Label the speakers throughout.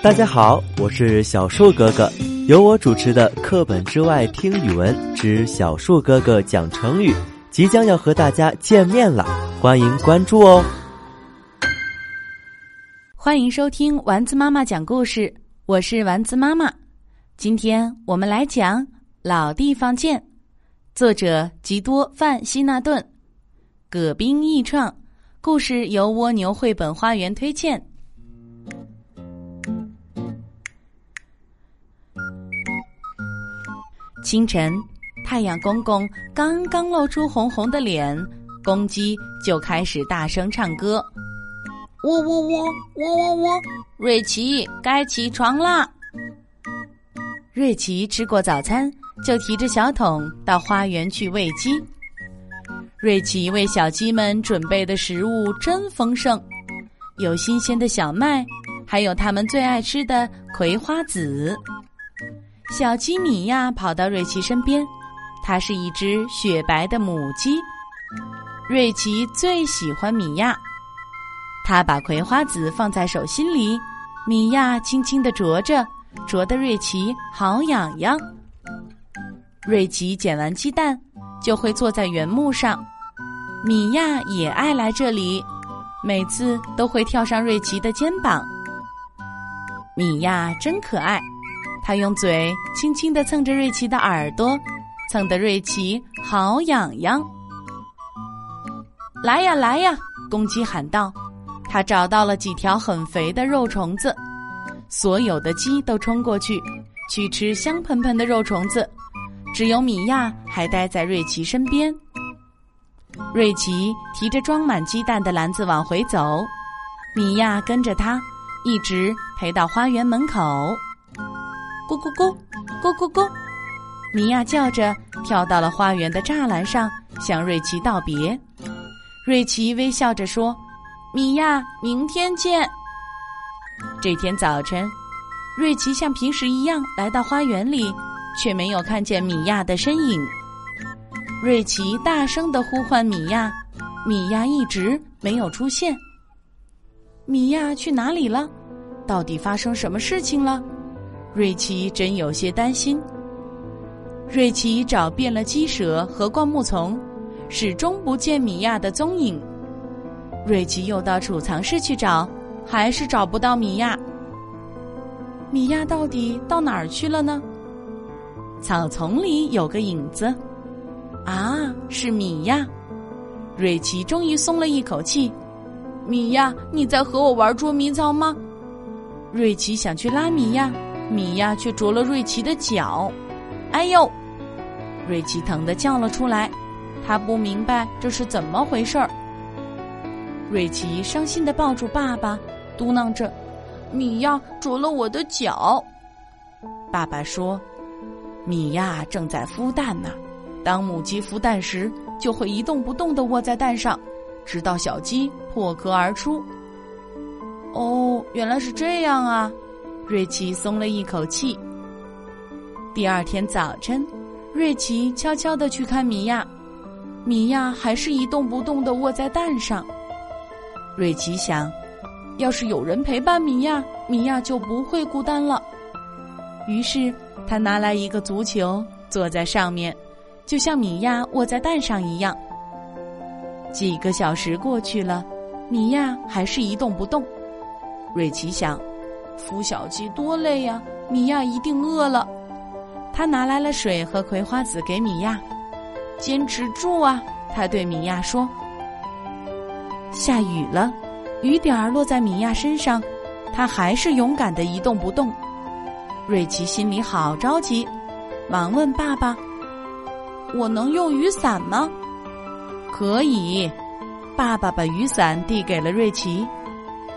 Speaker 1: 大家好，我是小树哥哥，由我主持的《课本之外听语文之小树哥哥讲成语》即将要和大家见面了，欢迎关注哦！
Speaker 2: 欢迎收听丸子妈妈讲故事，我是丸子妈妈。今天我们来讲《老地方见》，作者吉多·范希纳顿，葛冰译创，故事由蜗牛绘本花园推荐。清晨，太阳公公刚刚露出红红的脸，公鸡就开始大声唱歌：“喔喔喔，喔喔喔！瑞奇，该起床啦！”瑞奇吃过早餐，就提着小桶到花园去喂鸡。瑞奇为小鸡们准备的食物真丰盛，有新鲜的小麦，还有他们最爱吃的葵花籽。小鸡米娅跑到瑞奇身边，它是一只雪白的母鸡。瑞奇最喜欢米娅，他把葵花籽放在手心里，米娅轻轻地啄着，啄得瑞奇好痒痒。瑞奇捡完鸡蛋，就会坐在原木上，米娅也爱来这里，每次都会跳上瑞奇的肩膀。米娅真可爱。他用嘴轻轻地蹭着瑞奇的耳朵，蹭得瑞奇好痒痒。来呀来呀！公鸡喊道。他找到了几条很肥的肉虫子，所有的鸡都冲过去去吃香喷喷的肉虫子，只有米娅还待在瑞奇身边。瑞奇提着装满鸡蛋的篮子往回走，米娅跟着他，一直陪到花园门口。咕咕咕，咕咕咕，米娅叫着跳到了花园的栅栏上，向瑞奇道别。瑞奇微笑着说：“米娅，明天见。”这天早晨，瑞奇像平时一样来到花园里，却没有看见米娅的身影。瑞奇大声的呼唤米娅，米娅一直没有出现。米娅去哪里了？到底发生什么事情了？瑞奇真有些担心。瑞奇找遍了鸡舍和灌木丛，始终不见米娅的踪影。瑞奇又到储藏室去找，还是找不到米娅。米娅到底到哪儿去了呢？草丛里有个影子，啊，是米娅。瑞奇终于松了一口气。米娅，你在和我玩捉迷藏吗？瑞奇想去拉米娅。米娅却啄了瑞奇的脚，哎呦！瑞奇疼得叫了出来，他不明白这是怎么回事儿。瑞奇伤心地抱住爸爸，嘟囔着：“米娅啄了我的脚。”爸爸说：“米娅正在孵蛋呢，当母鸡孵蛋时，就会一动不动地卧在蛋上，直到小鸡破壳而出。”哦，原来是这样啊！瑞奇松了一口气。第二天早晨，瑞奇悄悄地去看米娅，米娅还是一动不动地卧在蛋上。瑞奇想，要是有人陪伴米娅，米娅就不会孤单了。于是他拿来一个足球，坐在上面，就像米娅卧在蛋上一样。几个小时过去了，米娅还是一动不动。瑞奇想。孵小鸡多累呀！米娅一定饿了。他拿来了水和葵花籽给米娅。坚持住啊！他对米娅说。下雨了，雨点儿落在米娅身上，她还是勇敢的一动不动。瑞奇心里好着急，忙问爸爸：“我能用雨伞吗？”可以。爸爸把雨伞递给了瑞奇。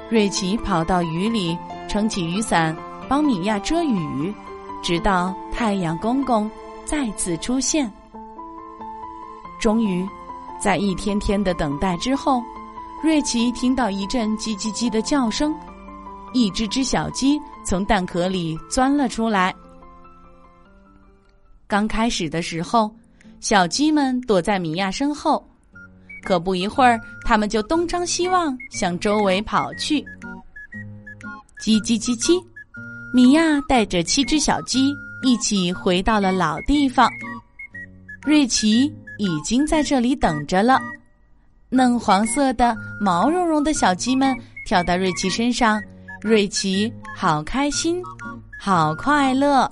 Speaker 2: 瑞奇跑到雨里。撑起雨伞，帮米娅遮雨，直到太阳公公再次出现。终于，在一天天的等待之后，瑞奇听到一阵叽叽叽的叫声，一只只小鸡从蛋壳里钻了出来。刚开始的时候，小鸡们躲在米娅身后，可不一会儿，它们就东张西望，向周围跑去。叽叽叽叽，米娅带着七只小鸡一起回到了老地方，瑞奇已经在这里等着了。嫩黄色的、毛茸茸的小鸡们跳到瑞奇身上，瑞奇好开心，好快乐。